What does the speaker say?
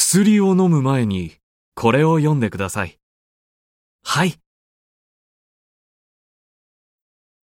薬を飲む前に、これを読んでください。はい。